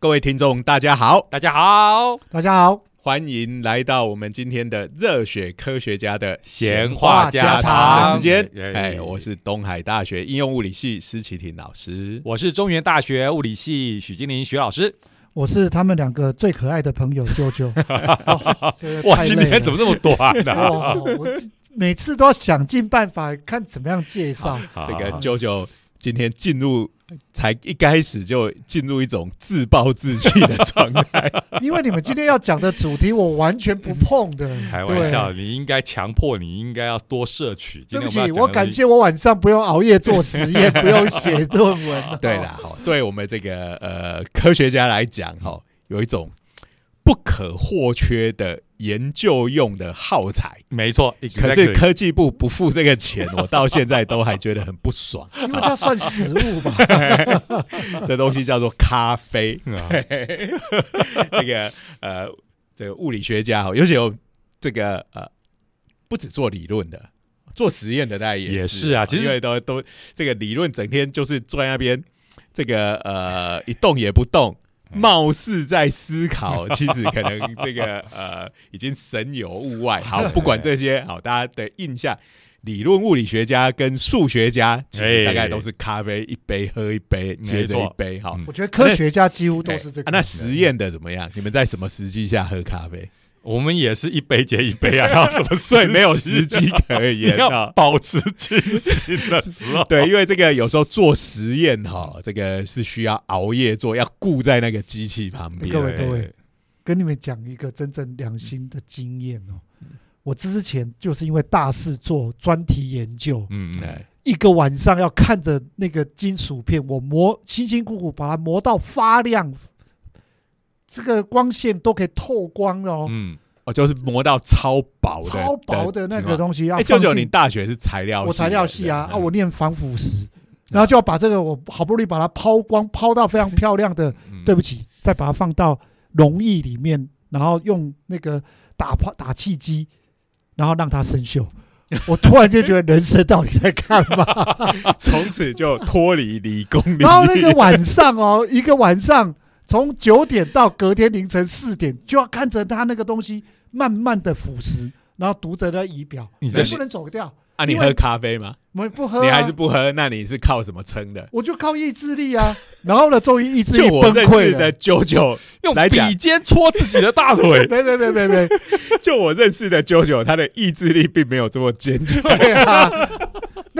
好，各位听众，大家好，大家好，大家好，欢迎来到我们今天的热血科学家的闲话家常的时间。哎哎，我是东海大学应用物理系施启廷老师。我是中原大学物理系许金玲许老师。我是他们两个最可爱的朋友舅舅。哦这个哇，太累了今天怎么这么短呢、哇，我每次都要想尽办法看怎么样介绍。好这个好啾啾今天进入，才一开始就进入一种自暴自弃的状态。因为你们今天要讲的主题我完全不碰的。开玩笑，对。你应该强迫，你应该要多摄取。今对不起，我感谢我晚上不用熬夜做实验，不用写论文。对啦，哈，对我们这个呃科学家来讲，哈，有一种不可或缺的研究用的耗材。没错，可是科技部不付这个钱，我到现在都还觉得很不爽。因为它算食物吧。这东西叫做咖啡。啊这个呃，这个物理学家哈，尤其有这个呃，不止做理论的，做实验的，大家也也是是啊其实因为都都这个理论整天就是坐在那边，这个呃一动也不动。嗯貌似在思考，其实可能这个呃已经神游物外。好，不管这些，好，大家的印象，理论物理学家跟数学家，其实大概都是咖啡一杯喝一杯，接着一杯，好，嗯我觉得科学家几乎都是这个。啊那实验的怎么样？你们在什么时机下喝咖啡？我们也是一杯接一杯啊，然后什么睡没有时时机可你言要啊。保持清醒的时候。对，因为这个有时候做实验哈，这个是需要熬夜做，要顾在那个机器旁边。各位各位，跟你们讲一个真正良心的经验哦。我之前就是因为大事做专题研究，嗯，嗯哎，一个晚上要看着那个金属片，我磨辛辛苦苦把它磨到发亮，这个光线都可以透光哦，嗯，哦，就是磨到超薄的，超薄的那个东西要哎，舅舅，你大学是材料系？我材料系啊，啊，我念防腐蚀，然后就要把这个我好不容易把它抛光，抛到非常漂亮的，嗯对不起，再把它放到溶液里面，然后用那个打泡打气机，然后让它生锈。我突然间觉得人生到底在干嘛？从此就脱离理工。然后那个晚上哦，一个晚上从九点到隔天凌晨四点，就要看着他那个东西慢慢的腐蚀，然后读着那仪表，你在你不能走掉，啊，你喝咖啡吗？我们不喝、啊，你还是不喝？那你是靠什么撑的？我就靠意志力啊。然后呢，终于意志力就我认崩溃的。啾啾，用笔尖戳自己的大腿。没没没没没，就我认识的啾啾，他的意志力并没有这么坚强。对啊，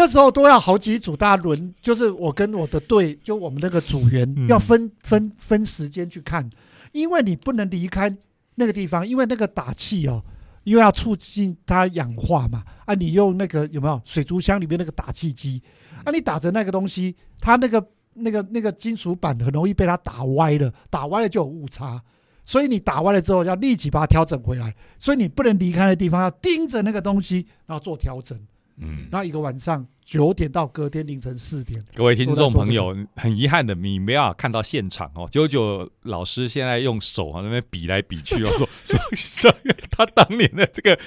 那时候都要好几组大家轮，就是我跟我的队，就我们那个组员、嗯要分分分时间去看，因为你不能离开那个地方，因为那个打气哦，因为要促进它氧化嘛，啊，你用那个有没有水族箱里面那个打气机，啊，你打着那个东西，它那个那个那个金属板很容易被它打歪了，打歪了就有误差。所以你打歪了之后，要立即把它调整回来。所以你不能离开的地方，要盯着那个东西，然后做调整。嗯，那一个晚上九点到隔天凌晨四点，各位听众朋友，很遗憾的，你没有看到现场哦。九九老师现在用手啊那边比来比去哦，说 说说他当年的这个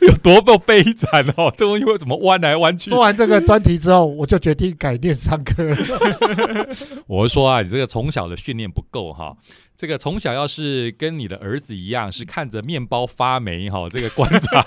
有多么悲惨哦，这东西会怎么弯来弯去做？完这个专题之后，我就决定改念上课了。我是说啊，你这个从小的训练不够哈。这个从小要是跟你的儿子一样，是看着面包发霉哈，这个观察，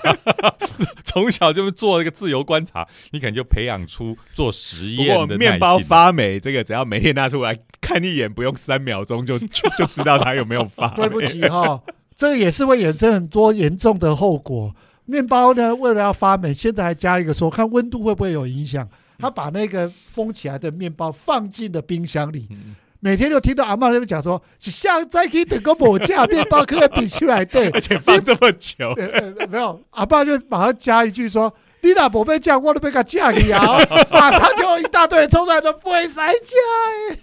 从小就做这个自由观察，你可能就培养出做实不过验的面包性发霉，这个只要每天拿出来看一眼，不用三秒钟就就就知道它有没有发霉。对不起哈，这个也是会衍生很多严重的后果。面包呢，为了要发霉，现在还加一个说，看温度会不会有影响。他把那个封起来的面包放进了冰箱里，嗯每天就听到阿妈那边讲说，是下再可以等个某价面包可以比出来？对，而且放这么久，呃呃，没有，阿爸就马上加一句说：“你老婆被嫁，我都被他嫁给啊！”马上就有一大堆人冲出来都：“不会塞嫁哎！”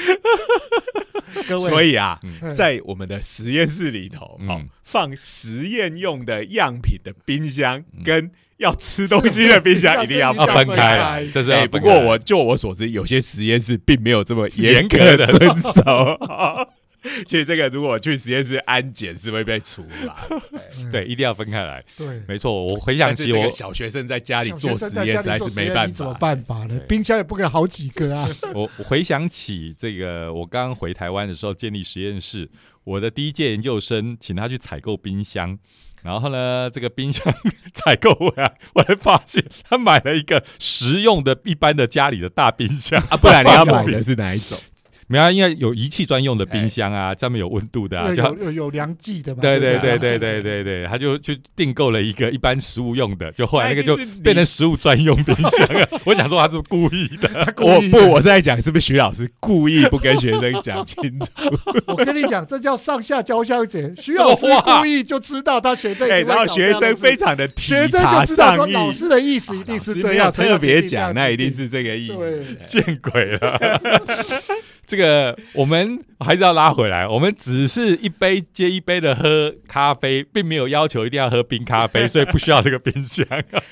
各位，所以啊，嗯。在我们的实验室里头，嗯。哦，放实验用的样品的冰箱嗯。跟要吃东西的冰箱一定要要分开这是不过我就我所知，有些实验室并没有这么严格的遵守。其实这个如果去实验室安检是会被处罚对，一定要分开来。对。没错，我回想起我这个小学生在家里做实验，实在是没办法怎么法。办法呢？冰箱也不可能好几个啊。我我回想起这个，我刚回台湾的时候建立实验室，我的第一届研究生请他去采购冰箱，然后呢，这个冰箱采购回来，我才发现他买了一个实用的一般的家里的大冰箱啊，不然你要买的 是哪一种？没有啊，因为有仪器专用的冰箱啊，上面有温度的啊，有有有有量计的嘛？对对不对对对对对，他就去订购了一个一般食物用的，就后来那个就变成食物专用冰箱了。我想说他是故意的，意我不，我是在讲是不是徐老师故意不跟学生讲清楚？我跟你讲，这叫上下交相结。徐老师故意就知道他学生已 哎，然后学生非常的体学生察就知道上意，说老师的意思一定是这样，特别才讲，那一定是这个意思。对。见鬼了！这个我们还是要拉回来，我们只是一杯接一杯的喝咖啡，并没有要求一定要喝冰咖啡，所以不需要这个冰箱。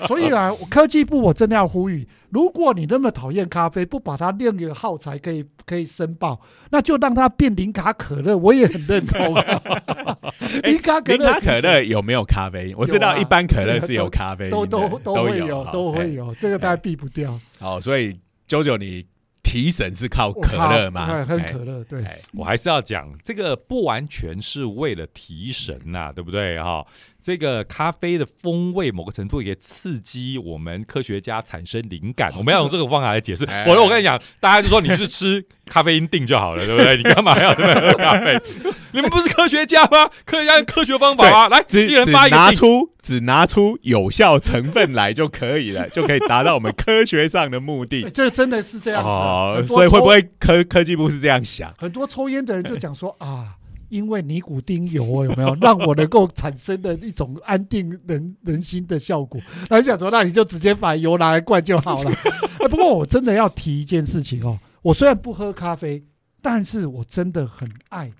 所以啊，科技部我真的要呼吁，如果你那么讨厌咖啡，不把它另一个耗材可以可以申报，那就让它变零卡可乐，我也很认同、哎 零卡可零卡可乐有没有咖啡因？我知道一般可乐是有咖啡都都都会有，都哎会有，这个大家避不掉。好，所以九九你提神是靠可乐吗？可乐，对。哎我还是要讲，这个不完全是为了提神呐、对不对哈、这个咖啡的风味，某个程度也刺激我们科学家产生灵感。我们要用这个方法来解释。哎我我跟你讲，大家就说你是吃咖啡因定就好了，对不对？你干嘛要这么喝咖啡？你们不是科学家吗？科学家用科学方法啊？来，只一人只拿发一个定。出只拿出有效成分来就可以了，就可以达到我们科学上的目哎的。这真的是这样子啊、哦，所以会不抽会科科技部是这样想？很多抽烟的人就讲说啊，因为尼古丁油有没有让我能够产生的一种安定人人心的效果？他就想说，那你就直接把油拿来灌就好了。哎不过我真的要提一件事情哦，我虽然不喝咖啡，但是我真的很爱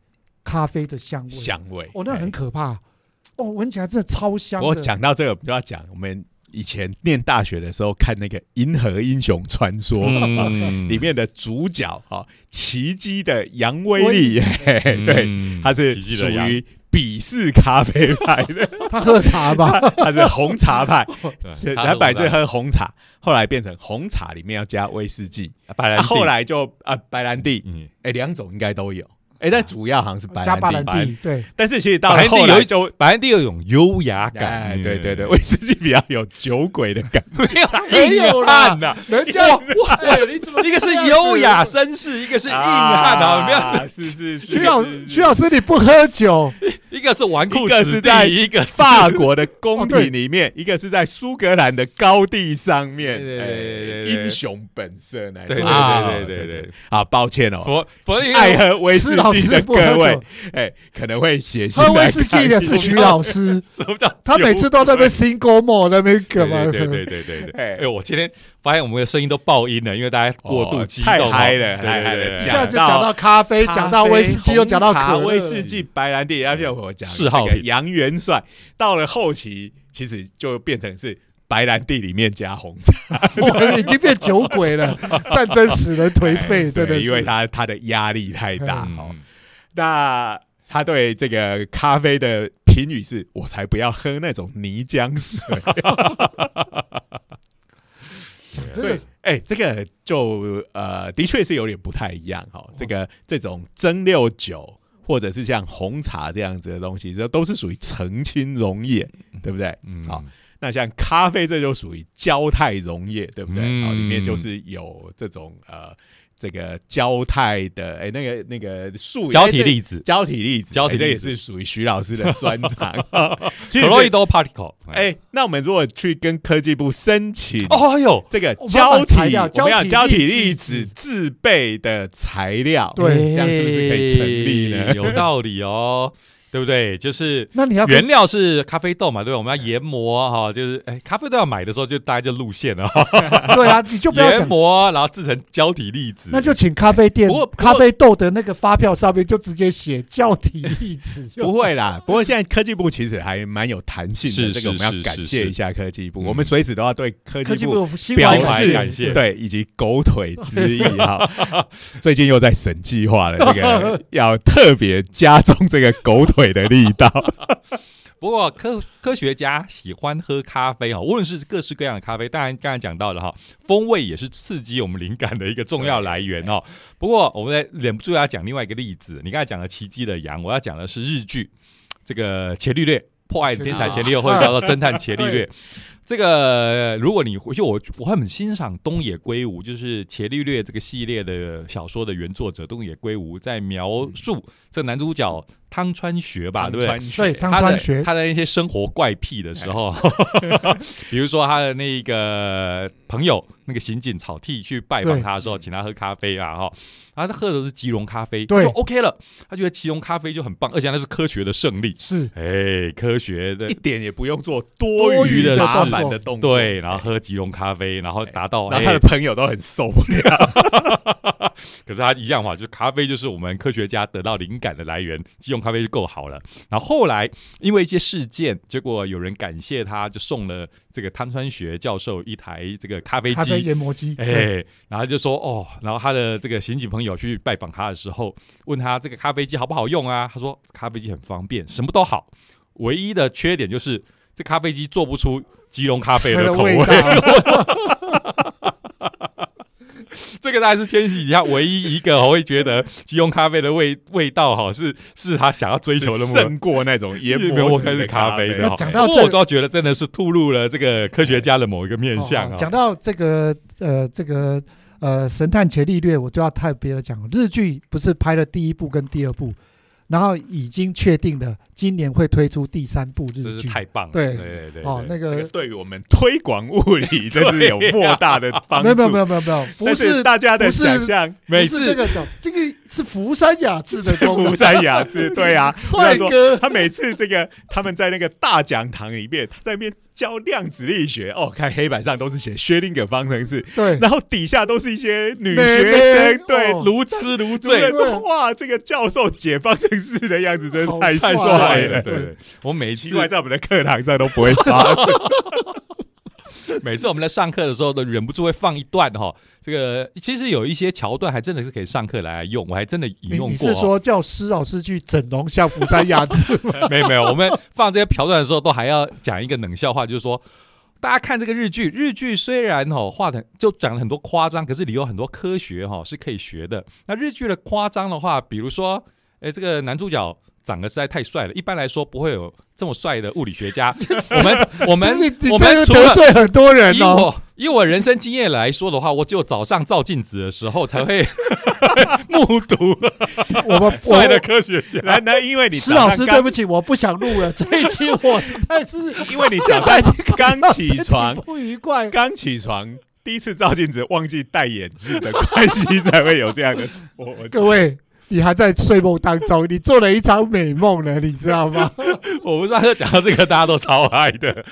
咖啡的香味。香味，哦，那很哎可怕。哦，闻起来真的超香的。我讲到这个，就要讲我们以前念大学的时候看那个《银河英雄传说》嗯。里面的主角哈，奇迹的杨威利，嘿嘿 对，嗯。他是属于鄙视咖啡派。的，他喝茶吧？他是红茶派，对。是他他本来是喝喝红茶，后来变成红茶里面要加威士忌，啊白兰地，后来就啊白兰地，嗯，哎两种应该都有，哎但主要好像是白加巴兰兰地，对，但是其实到了白兰地有一后来就。白兰地有一种优雅感，对对对，威士忌比较有酒鬼的感觉。没有啦，没有啦。硬汉呐，人家 哎，你怎么一个是优雅绅士，一个是硬汉啊，没有，啊，是是是，徐老师徐老，师，你不喝酒，一个是纨绔一个子是在弟，一个法国的宫廷 里面，一个是在苏格兰的高地上面，对对对对对哎对。英雄本色那一对对对对对对对。啊，抱歉哦，佛佛爱喝威士忌的各位，，哎，可能会写信喝威士忌的是徐老师，什么叫他每次都在那边 single malt 那边干嘛？对对对对对。哎我今天发现我们的声音都爆音了，因为大家过度哦激动哦，太嗨了对对对对一下就讲到咖啡，讲到威士忌，又讲到可威士忌、白兰地，而且我讲嗜好品杨元帅，到了后期其实就变成是白兰地里面加红茶，我已经变酒鬼了，战争使人颓废，哎真的因为他他的压力太大嗯哦。那他对这个咖啡的评语是：我才不要喝那种泥浆水。真的是哎、这个就呃，的确是有点不太一样哈、哦。这个这种蒸馏酒，或者是像红茶这样子的东西，这都是属于澄清溶液，对不对？嗯好那像咖啡，这就属于焦态溶液，对不对？嗯哦，里面就是有这种呃，这个焦态的，哎，那个那个素胶体粒子胶体粒子，胶体这也是属于徐老师的专长。其实是 （colloidal particle）。哎，那我们如果去跟科技部申请哦哟，这个胶体，我们要胶胶体体粒粒子子制备的材料，对这样是不是可以成立呢哎？有道理哦。对不对？就是那你要原料是咖啡豆嘛，对吧？我们要研磨哈，就是哎，咖啡豆要买的时候就大家就路线了。哈，对啊，你就不要研，磨然后制成胶体粒子，那就请咖啡店不过咖啡豆的那个发票上面就直接写胶体粒子就 不会啦，不过现在科技部其实还蛮有弹性是的，这个我们要感谢一下科技部，嗯。我们随时都要对科科技技部表示感谢。对以及狗腿之意哈。最近又在审计划了，这个要特别加重这个狗腿的力道。不过科科学家喜欢喝咖啡哈，无论是各式各样的咖啡，当然刚才讲到的哈，风味也是刺激我们灵感的一个重要来源哦。不过我们在忍不住要讲另外一个例子，你刚才讲了奇迹的羊，我要讲的是日剧这个伽利略。破案天才伽利略，或者叫做侦探伽利略。这个，如果你回去，我我很欣赏东野圭吾，就是伽利略这个系列的小说的原作者东野圭吾，在描述这男主角汤川学吧，对不对？对汤川学。他的那些生活怪癖的时候，比如说他的那个朋友那个刑警草剃去拜访他的时候，请他喝咖啡啊，哈，然后他喝的是吉隆咖啡，对。就 OK 了，他觉得吉隆咖啡就很棒，而且那是科学的胜利，是。哎，科学的。一点也不用做多多余的麻烦的动作，对，然后喝吉隆咖啡，然后达到，然后他的哎朋友都很受不了。可是他一样嘛，就是咖啡就是我们科学家得到灵感的来源，吉隆咖啡就够好了。然后后来因为一些事件，结果有人感谢他，就送了这个汤川学教授一台这个咖啡咖啡机。研磨机，哎、对然后就说哦，然后他的这个刑警朋友去拜访他的时候，问他这个咖啡机好不好用啊？他说咖啡机很方便，什么都好，唯一的缺点就是这咖啡机做不出吉隆咖啡的的口味。这个大概是天喜底下唯一一个我会觉得即溶咖啡的味味道哈是是他想要追求的。胜过那种研没有我开始磨式的咖啡的讲到这我这倒觉得真的是吐露了这个科学家的某一个面相啊。哦讲到这个呃这个呃神探伽利略，我就要特别的讲，日剧不是拍了第一部跟第二部，然后已经确定了今年会推出第三部日真是剧。太棒了，对。对对对哦，那个这个对于我们推广物理 真是有莫大的帮助。没有没有没有没有没有，不但是大家的想象，每不是这个讲，这个是福山雅治的功能。福，山雅治，对啊，帅哥，他每次这个他们在那个大讲堂里面，他在那边教量子力学，哦，看黑板上都是写薛定谔方程式，对，然后底下都是一些女妹学妹生，对，哦。如痴如对，醉，说哇，这个教授解方程式的样子真是太好帅帅了。对。对，我每次奇怪，在我们的课堂上都不会发生。每次我们在上课的时候都忍不住会放一段哈，这个其实有一些桥段还真的是可以上课来用，我还真的引用过哦。你是说叫施老师去整容像福山雅治吗？没有没有，我们放这些桥段的时候，都还要讲一个冷笑话，就是说，大家看这个日剧，日剧虽然哦画的就讲了很多夸张，可是里有很多科学哈、是可以学的。那日剧的夸张的话，比如说，哎，这个男主角长得实在太帅了，一般来说不会有这么帅的物理学家。我们我们我这个们除了得罪很多人哦。以我以我人生经验来说的话，我只有早上照镜子的时候才会 目睹我们 帅的科学家。来那因为你石老师，对不起，我不想录了。这一期我实在是因为你早现在刚起床，不愉快。刚起床，第一次照镜子忘记戴眼镜的关系，才会有这样的。各位，你还在睡梦当中，你做了一场美梦了，你知道吗？我们上课讲到这个，大家都超爱的，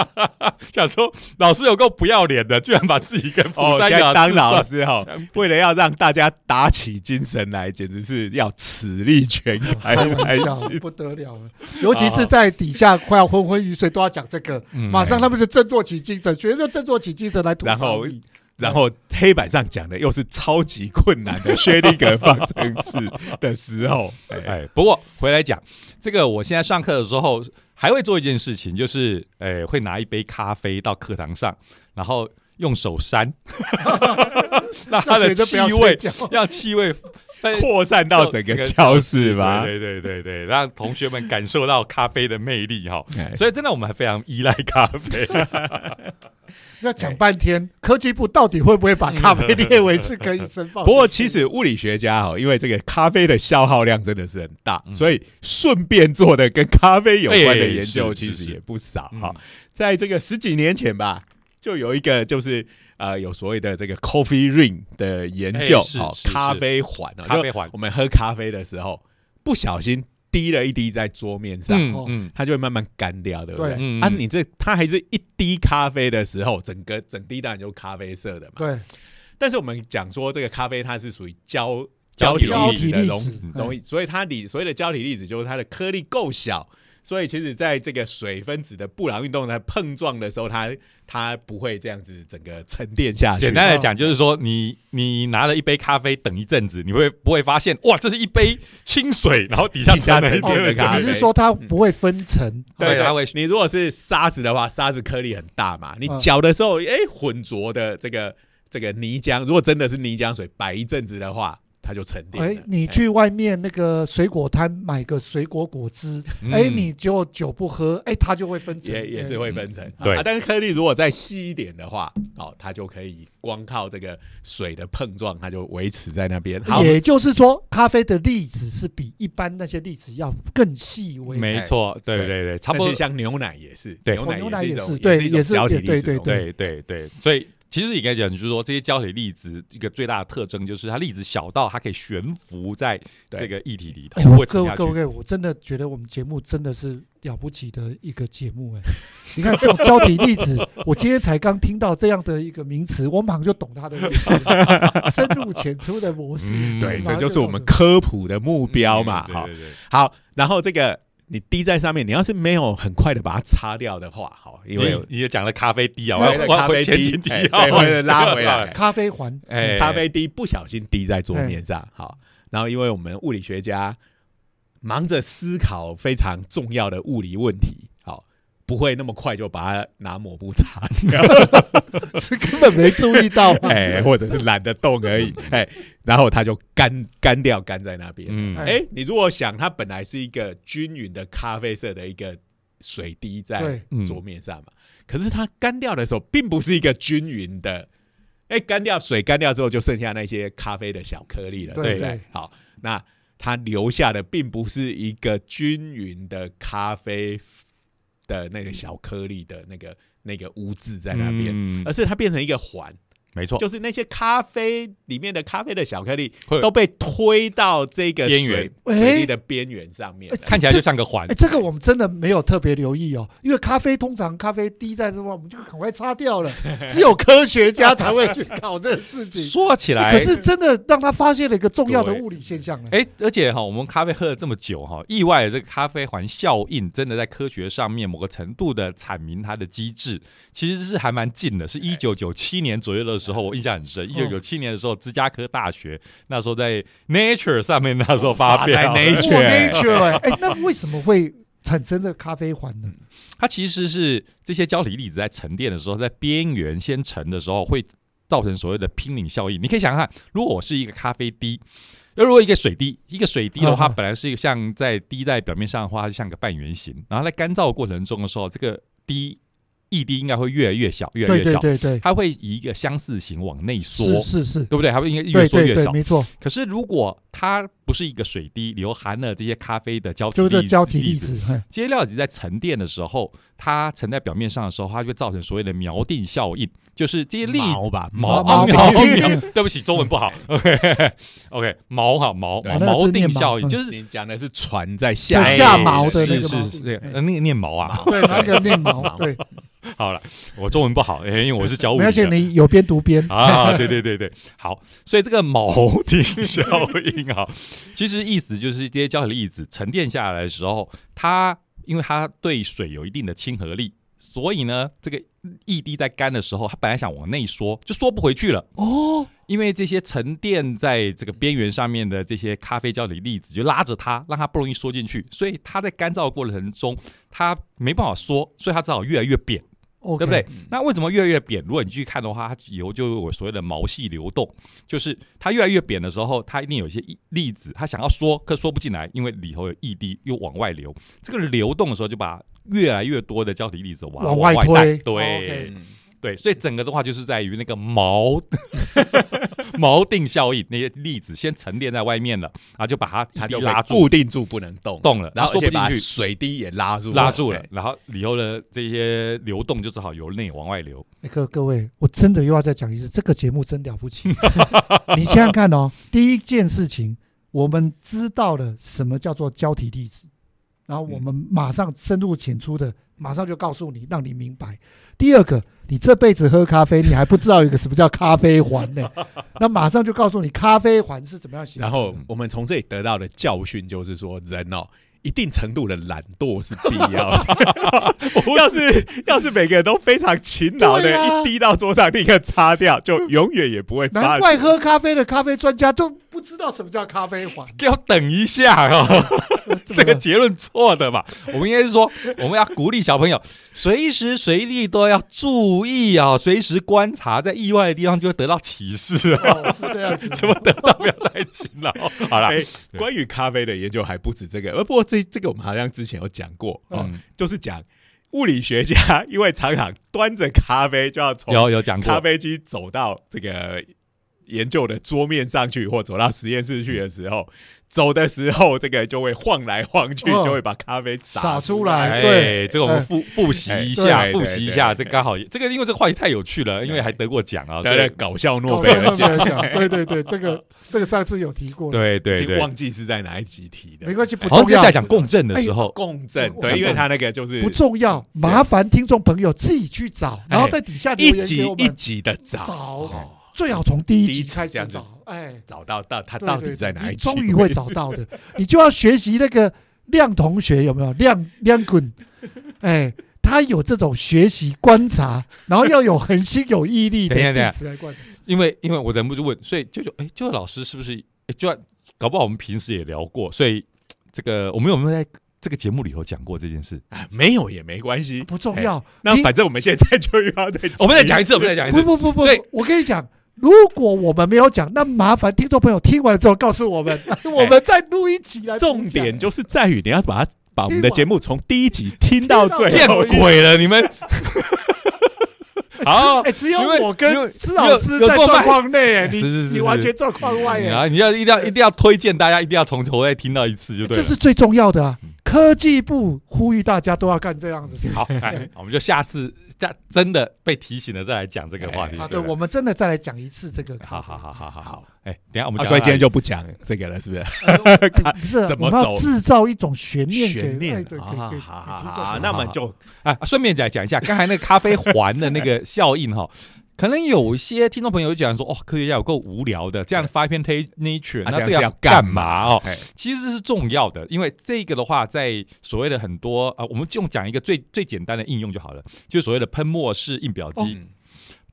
想说老师有够不要脸的，居然把自己跟哦在当老师哈，为了要让大家打起精神来，简直是要此力全开开才玩笑，不得了了。尤其是在底下快要昏昏欲睡，都要讲这个，嗯马上他们就振作起精神，学生振作起精神来吐然后槽你。然后黑板上讲的又是超级困难的薛定谔方程式的时候，哎，哎，不过回来讲这个，我现在上课的时候还会做一件事情，就是哎，会拿一杯咖啡到课堂上，然后用手扇，让它的气味觉。让气味分扩散到整个教室吧。对对对对对，让同学们感受到咖啡的魅力哈。哎所以真的我们还非常依赖咖啡。要讲半天，科技部到底会不会把咖啡列为是可以申报？不过其实物理学家哈，因为这个咖啡的消耗量真的是很大，嗯。所以顺便做的跟咖啡有关的哎研究其实也不少嗯。哈。在这个十几年前吧，就有一个就是呃有所谓的这个 coffee ring 的研究咖啡环咖啡环。我们喝咖啡的时候不小心滴了一滴在桌面上，哦嗯它就会慢慢干掉，对不对？啊，你这它还是一滴咖啡的时候，整个整滴当然就咖啡色的嘛。对，但是我们讲说这个咖啡它是属于胶胶体体粒子的溶粒子容易，所以它里所谓的胶体粒子就是它的颗粒够小，所以其实在这个水分子的布朗运动在碰撞的时候，它它不会这样子整个沉淀下去。简单来讲，就是说你你拿了一杯咖啡，等一阵子，你会不会发现哇，这是一杯清水，然后底下底下沉了一沉淀点的咖啡你是说它不会分层？对，它会你如果是沙子的话，沙子颗粒很大嘛，你嗯搅的时候，哎、浑浊的这个这个泥浆，如果真的是泥浆水，摆一阵子的话，它就沉淀了。哎，你去外面那个水果摊买个水果果汁，嗯。哎，你就酒不喝，哎，它就会分层，也也是会分层，对。啊，但是颗粒如果再细一点的话，哦，它就可以光靠这个水的碰撞，它就维持在那边。好，也就是说，咖啡的粒子是比一般那些粒子要更细微。没错，对对对对，差不多像牛奶也是，对牛奶哦牛奶也是对是一种也是胶体对对对对对，所以其实应该讲，就是说这些胶体粒子一个最大的特征就是它粒子小到它可以悬浮在对这个液体里头。各位各位，我真的觉得我们节目真的是了不起的一个节目哎！你看这种胶体粒子，我今天才刚听到这样的一个名词，我马上就懂它的意思，深入浅出的模式。嗯对，这就是我们科普的目标嘛。好好，然后这个你滴在上面，你要是没有很快的把它擦掉的话，好，因为你你也讲了咖啡滴啊，我要咖啡前滴拉回来。咖啡环，哎，咖啡滴不小心滴在桌面上，好，然后因为我们物理学家忙着思考非常重要的物理问题，好，不会那么快就把它拿抹布擦掉，是根本没注意到嘛。哎，或者是懒得动而已，哎，然后它就干干掉干在那边。嗯哎哎，你如果想它本来是一个均匀的咖啡色的一个水滴在桌面上嘛，可是它干掉的时候，并不是一个均匀的。哎，干掉水干掉之后，就剩下那些咖啡的小颗粒了，对对不对对？好，那它留下的并不是一个均匀的咖啡的那个小颗粒的那个那个污渍在那边，嗯。而是它变成一个环，没错，就是那些咖啡里面的咖啡的小颗粒会都被推到这个边缘水水滴的边缘上面哎。看起来就像个环哎，。这个我们真的没有特别留意哦，因为咖啡通常咖啡滴在这块，我们就赶快擦掉了。只有科学家才会去搞这个事情。说起来，可是真的让他发现了一个重要的物理现象呢。哎，而且哈，我们咖啡喝了这么久哈，意外的这个咖啡环效应，真的在科学上面某个程度的阐明它的机制，其实是还蛮近的。是一九九七年左右的时候，我印象很深。一九九七年的时候，芝加哥大学那时候在 Nature 上面那时候发表发在 Nature nature 哎，哎，那为什么会产生这咖啡环呢？它其实是这些胶体粒子在沉淀的时候，在边缘先沉的时候，会造成所谓的拼拧效应。你可以想想看，如果我是一个咖啡滴，那如果一个水滴，一个水滴的话，本来是一个像在滴在表面上的话，它就像个半圆形，然后在干燥过程中的时候，这个滴液滴应该会越来越小，越来越小，对对对，它会以一个相似形往内缩，是是是，对不对？它会应该越对对对，缩越小。没错，可是如果它不是一个水滴，里头含了这些咖啡的胶体就是这粒胶体粒粒子，这些料子在沉淀的时候，它沉在表面上的时候，它就会造成所谓的锚定效应，就是这些粒毛吧，毛毛毛毛毛对不起，中文不好。OK OK，锚哈锚对锚那个字锚定效应就是你讲的是船在下下锚的那是是是对哎。呃那个念毛啊。对，那个念毛，毛 对，好了，我中文不好，因为我是教物没关系，理的。你有边读边，啊，对对对对，好，所以这个锚定效应啊，其实意思就是这些胶体粒子沉淀下来的时候，它因为它对水有一定的亲和力，所以呢，这个液滴在干的时候，它本来想往内缩，就缩不回去了。哦，因为这些沉淀在这个边缘上面的这些咖啡胶体粒子就拉着它，让它不容易缩进去，所以它在干燥的过程中，它没办法缩，所以它只好越来越扁。对对不对？那为什么越来越扁？如果你去看的话，它以后就有所谓的毛细流动，就是它越来越扁的时候，它一定有一些粒粒子，它想要缩，可缩不进来，因为里头有液滴又往外流。这个流动的时候，就把越来越多的胶体粒子往往外推对、对，所以整个的话就是在于那个锚 锚定效应，那些粒子先沉淀在外面了，然后就把它它就被一拉住固定住不能动，动了，然后而且把缩不进去。水滴也拉住拉住了，然后以后的这些流动就只好由内往外流。那个各位，我真的又要再讲一次，这个节目真了不起。你想想看哦，第一件事情，我们知道了什么叫做胶体粒子，然后我们马上深入浅出的，马上就告诉你，让你明白。第二个，你这辈子喝咖啡，你还不知道有一个什么叫咖啡环呢？那马上就告诉你咖啡环是怎么样形成。然后我们从这里得到的教训就是说，人哦，一定程度的懒惰是必要的。要是要是每个人都非常勤劳的，啊一滴到桌上立刻擦掉，就永远也不会难怪喝咖啡的咖啡专家都不知道什么叫咖啡环。给我等一下哦，这 这个结论错的吧？我们应该是说，我们要鼓励小朋友随时随地都要注意啊，随时观察，在意外的地方就会得到启示啊。哦是这样子，什么得到不要太勤劳。好了，哎关于咖啡的研究还不止这个，呃，不过这这个我们好像之前有讲过，哦，嗯，就是讲物理学家因为常常端着咖啡就要从有有讲过，咖啡机走到这个研究的桌面上去，或走到实验室去的时候，走的时候这个就会晃来晃去，哦就会把咖啡洒出出来哎，对。这个我们哎复复习一下，复习一下，这刚好这个因为这个话题太有趣了，因为还得过奖啊，对对，搞笑诺贝尔奖，对对对，这个这个上次有提过，对对对，忘记是在哪一集提的。没。关系，不重要，是在讲共振的时候，共振对，因为他那个就是不重要，麻烦听众朋友自己去找，然后在底下留一集言给我们。一集的找，找。哦最好从第一集开始找，哎，找到到他到底在哪一集？终于会找到的。你就要学习那个亮同学有没有亮亮滚？哎，他有这种学习观察，然后要有恒心有毅力的等一下等一下。因为因为我忍不住问，所以舅舅哎，舅舅老师是不是哎，就搞不好我们平时也聊过，所以这个我们有没有在这个节目里头讲过这件事？啊，没有也没关系，不重要，那你反正我们现在就要再我们再讲一次，我们再讲一次。不不不不所以，我跟你讲，如果我们没有讲，那麻烦听众朋友听完之后告诉我们，我们再录一集来。重点就是在于你要把它把我们的节目从第一集听到最后见。鬼了，你们！好，哎，只有我跟施老师在状况内，哎，你你完全状况外，啊，你要一定要一定要推荐大家一定要从头再听到一次就对了。这是最重要的啊！科技部呼吁大家都要干这样子事。好，哎，我们就下次下真的被提醒了再来讲这个话题。好，对，我们真的再来讲一次这个。好好好好好好。哎，等下我们所以今天就不讲这个了，是不是？呃不是，怎么我们要走制造一种悬念悬念好给好好，朋友那么就啊，顺便再讲一下，刚才那个咖啡环的那个效应哈，可能有些听众朋友就讲说，哦，科学家有够无聊的，这样发一篇 Nature，那这样干干嘛哦？哎其实是重要的，因为这个的话，在所谓的很多啊、呃我们就讲一个最最简单的应用就好了，就是所谓的喷墨式印表机。嗯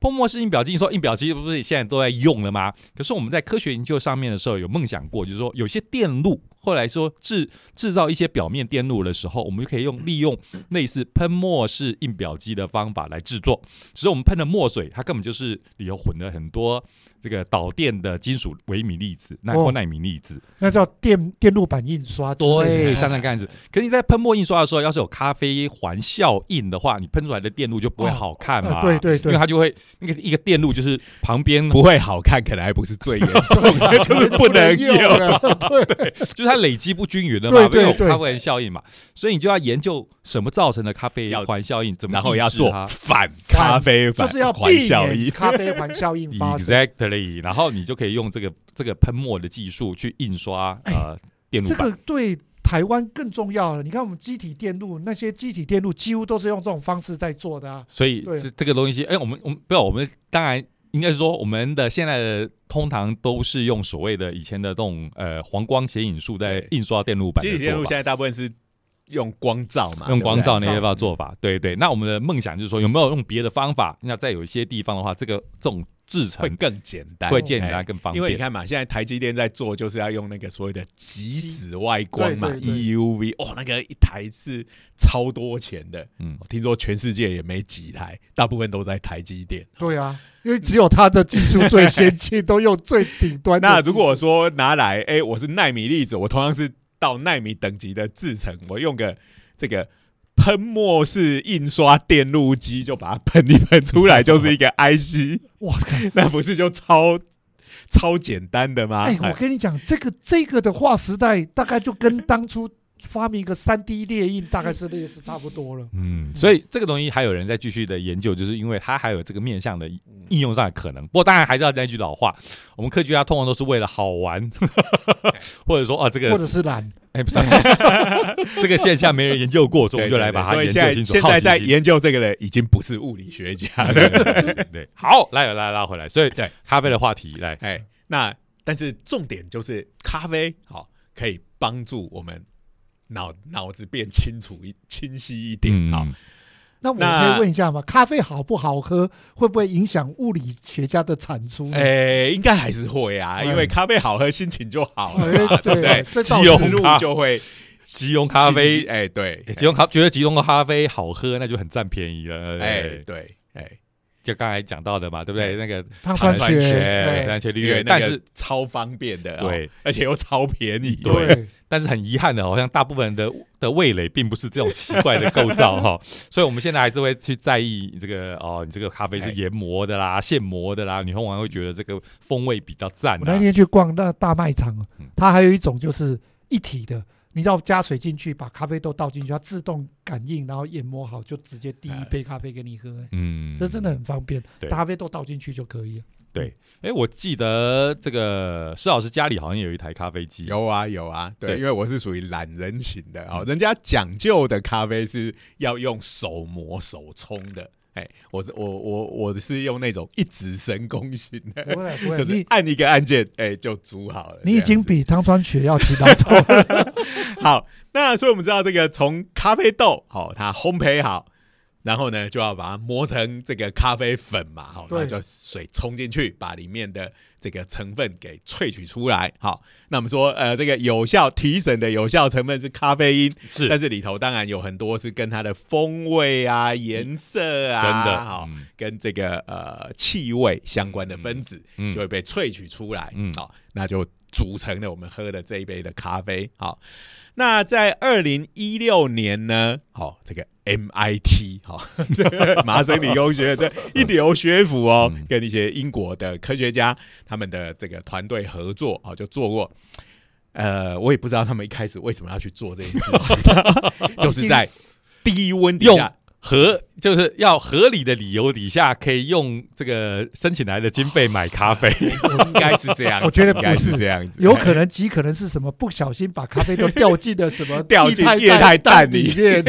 喷墨式印表机，说印表机不是现在都在用了吗？可是我们在科学研究上面的时候有梦想过，就是说有些电路后来说制制造一些表面电路的时候，我们就可以用利用类似喷墨式印表机的方法来制作。只是我们喷的墨水，它根本就是里头混了很多这个导电的金属微米粒子、那哦或纳米粒子。那叫电电路板印刷。对，像那个样子。可是你在喷墨印刷的时候，要是有咖啡环效应的话，你喷出来的电路就不会好看嘛。呃对对对因为它就会那个一个电路就是旁边不会好看，可能还不是最严重的，就是不能用。了。对，就是它累积不均匀的嘛，对对对没有咖啡环效应嘛，所以你就要研究什么造成的咖啡要环效应，怎么然后要做反咖啡反就是要环避效应。免咖啡环效应发生。exactly，然后你就可以用这个这个喷墨的技术去印刷呃电路板这板。个对台湾更重要了。你看我们机体电路那些机体电路几乎都是用这种方式在做的啊。所以对是这个东西，哎，我们我们不要，我们当然应该是说，我们的现在的通常都是用所谓的以前的这种呃黄光显影术在印刷电路板的机体电路。现在大部分是用光照嘛，用光照那些方做法，对对。那我们的梦想就是说，有没有用别的方法？那在有一些地方的话，这个这种制成会更简单，会简单哎更方便。因为你看嘛，现在台积电在做，就是要用那个所谓的极紫外光嘛对对对，EUV，哦，那个一台是超多钱的，嗯，我听说全世界也没几台，大部分都在台积电。对啊，因为只有它的技术最先进，都用最顶端的。那如果说拿来，哎、我是纳米粒子，我同样是到纳米等级的制成，我用个这个喷墨式印刷电路机，就把它喷一喷出来，就是一个 IC，哇靠，那不是就超超简单的吗？哎，我跟你讲，这个这个的划时代，大概就跟当初发明一个三 D 列印，大概是类似差不多了。嗯，所以这个东西还有人在继续的研究，就是因为它还有这个面向的应用上的可能。不过当然还是要那句老话，我们科学家通常都是为了好玩，或者说啊这个或者是懒，哎不是。这个现象没人研究过，所以我们就来把它研究清楚。现在现在研究这个人已经不是物理学家了。对，好，来来拉回来，所以对。咖啡的话题来，哎，那但是重点就是咖啡好、可以帮助我们脑脑子变清楚一清晰一点。好、嗯那我可以问一下吗？咖啡好不好喝，会不会影响物理学家的产出呢？哎，应该还是会啊，哎因为咖啡好喝，心情就好了对不对对？这倒基隆路就会即溶咖啡哎，对，即溶咖觉得即溶咖啡好喝，那就很占便宜了。哎哎，，对，哎，就刚才讲到的嘛，对不对？那个碳酸酸泉，泉、三千绿叶，因为那个但是超方便的，哦对，而且又超便宜，对。对，但是很遗憾的，好像大部分人的的味蕾并不是这种奇怪的构造哈，所以我们现在还是会去在意这个哦，你这个咖啡是哎。研磨的啦、现磨的啦，女生往往会觉得这个风味比较赞那天去逛那大卖场嗯，它还有一种就是一体的，你只要加水进去，把咖啡豆倒进去，它自动感应，然后研磨好，就直接第一杯咖啡给你喝。哎嗯，这真的很方便，对咖啡豆倒进去就可以了。对。哎，我记得这个施老师家里好像有一台咖啡机，有啊有啊，对，对因为我是属于懒人型的哦，人家讲究的咖啡是要用手磨手冲的，哎，我我我我是用那种一指神功型的，不会不会，就是你按一个按键，哎，就煮好了。你已经比汤川学要勤劳多了。好，那所以我们知道这个从咖啡豆好、它烘焙好，然后呢就要把它磨成这个咖啡粉嘛，好、那就水冲进去，把里面的这个成分给萃取出来。好，那我们说呃这个有效提神的有效成分是咖啡因，是但是里头当然有很多是跟它的风味啊、颜色啊，真的好、嗯跟这个呃气味相关的分子。嗯就会被萃取出来，嗯好、那就组成了我们喝的这一杯的咖啡。好，那在二零一六年呢，好、这个 MIT 好、这 个麻省理工学院这一流学府哦，嗯跟一些英国的科学家他们的这个团队合作，好、就做过。呃，我也不知道他们一开始为什么要去做这件事情，就是在低温底下，合就是要合理的理由底下，可以用这个申请来的经费买咖啡。应该是这样，我觉得不是这样子，有可能极可能是什么不小心把咖啡豆掉进了什么 掉进液液态氮氮里。里面，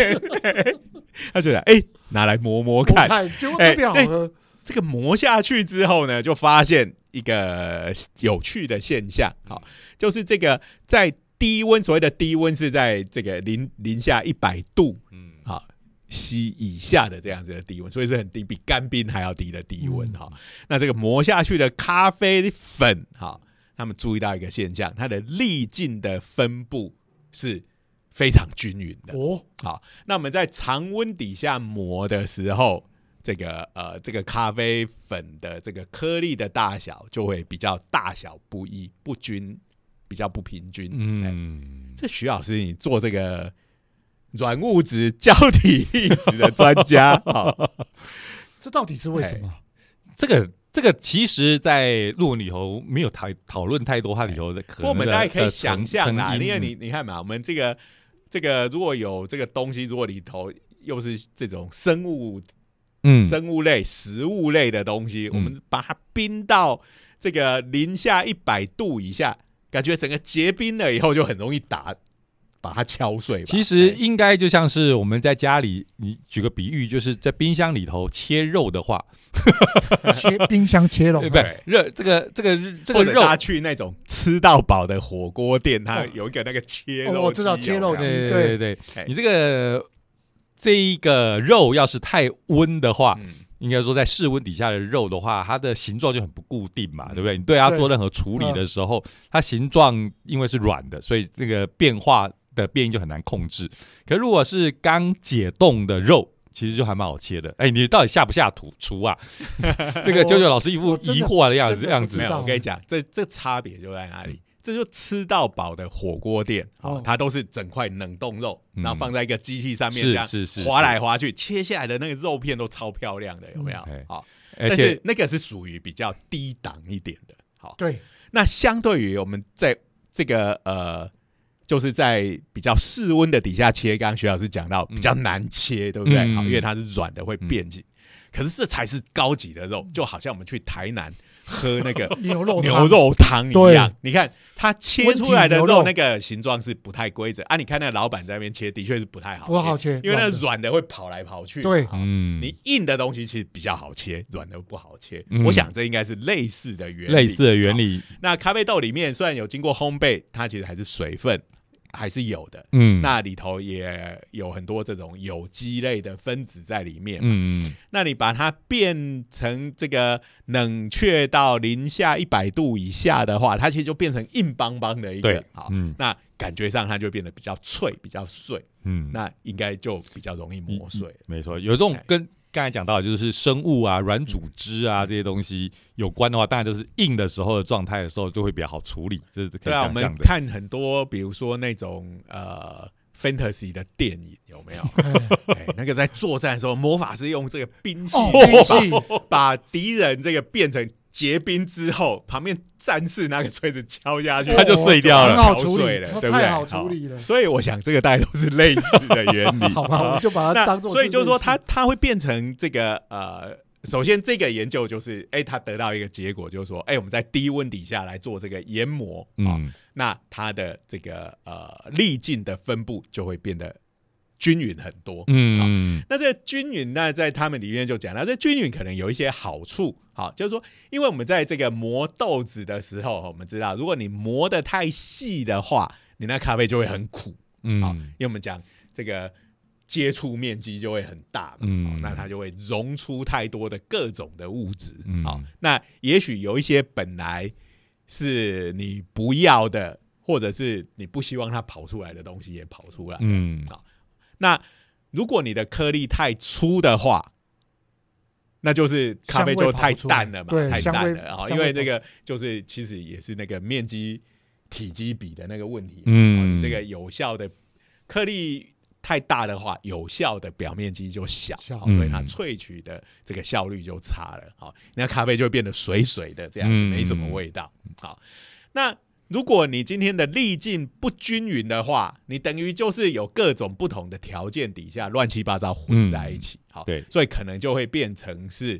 他觉得哎、拿来磨磨看，看结果特别好喝。这个磨下去之后呢，就发现一个有趣的现象，好、就是这个在低温，所谓的低温是在这个零零下一百度 C 以下的这样子的低温，所以是很低，比干冰还要低的低温嗯哈、那这个磨下去的咖啡粉哈、他们注意到一个现象，它的粒径的分布是非常均匀的。哦，好，那我们在常温底下磨的时候，这个呃，这个咖啡粉的这个颗粒的大小就会比较大小不一、不均，比较不平均。嗯，嗯，这徐老师，你做这个软物质胶体粒子的专家，好，这到底是为什么？这个这个其实，在论文里头没有讨讨论太多它里头的可不过我。们大家可以想象啦，因因为你你看嘛，我们这个这个如果有这个东西，如果里头又是这种生物嗯生物类、食物类的东西，嗯我们把它冰到这个零下一百度以下，感觉整个结冰了以后，就很容易打把它敲碎吧。其实哎应该就像是我们在家里，你举个比喻，就是在冰箱里头切肉的话，切冰箱切肉。对不对？热这个这个这个肉或者大家去那种吃到饱的火锅店，它哦。有一个那个切肉、哦我知道切肉机对对对你这个这一个肉要是太温的话，嗯。应该说在室温底下的肉的话，它的形状就很不固定嘛，对不对？你对它做任何处理的时候，它形状因为是软的，所以这个变化的变异就很难控制。可如果是刚解冻的肉，其实就还蛮好切的。哎，你到底下不下土厨啊？这个九九老师一副疑惑的样子样子没有，我跟你讲，这这差别就在哪里？这就吃到饱的火锅店，哦哦，它都是整块冷冻肉，嗯然后放在一个机器上面，这样是是是划来划去，切下来的那个肉片都超漂亮的，有没有？好，而但是且那个是属于比较低档一点的。好，对，那相对于我们在这个呃，就是在比较室温的底下切，刚刚徐老师讲到比较难切，对不对？嗯好，因为它是软的会变形。可是这才是高级的肉，就好像我们去台南喝那个 牛肉汤牛肉汤一对样。你看它切出来的肉肉那个形状是不太规则啊。你看那个老板在那边切，的确是不太好不好切，因为那软的软的会跑来跑去。对嗯，你硬的东西其实比较好切，软的不好切。嗯我想这应该是类似的原理。类似的原。理，那咖啡豆里面虽然有经过烘焙，它其实还是水分还是有的。嗯，那里头也有很多这种有机类的分子在里面。嗯嗯那你把它变成这个冷却到零下一百度以下的话，它其实就变成硬邦邦的一对个。好，嗯那感觉上它就变得比较脆、比较碎，嗯，那应该就比较容易磨碎。没错，有这种哎跟刚才讲到的就是生物啊、软组织啊这些东西有关的话，当然就是硬的时候的状态的时候就会比较好处理，这是可以对啊，我们想象的。看很多，比如说那种呃 fantasy 的电影，有没有？那个在作战的时候，魔法师用这个兵器哦，兵器把敌人这个变成结冰之后，旁边战士拿个锤子敲下去，它就碎掉了敲碎了，对不对？好处理了。所以我想这个大概都是类似的原理。好吧，我们就把它当做。所以就是说它，它会变成这个呃，首先这个研究就是，哎，它得到一个结果，就是说，哎，我们在低温底下来做这个研磨啊，嗯那它的这个呃粒径的分布就会变得均匀很多。嗯那这个均匀，那在他们里面就讲到，这均匀可能有一些好处，好，就是说，因为我们在这个磨豆子的时候，我们知道，如果你磨得太细的话，你那咖啡就会很苦，好，嗯因为我们讲这个接触面积就会很大嘛，嗯。哦那它就会溶出太多的各种的物质，嗯。好，那也许有一些本来是你不要的，或者是你不希望它跑出来的东西也跑出来，嗯那如果你的颗粒太粗的话，那就是咖啡就太淡了嘛，太淡了啊，因为这个就是其实也是那个面积体积比的那个问题，嗯。哦这个有效的颗粒太大的话，有效的表面积就小，小。哦所以它嗯。萃取的这个效率就差了，好，那咖啡就会变得水水的这样子，嗯。没什么味道，好，那。如果你今天的粒径不均匀的话，你等于就是有各种不同的条件底下乱七八糟混在一起，好，对所以可能就会变成是，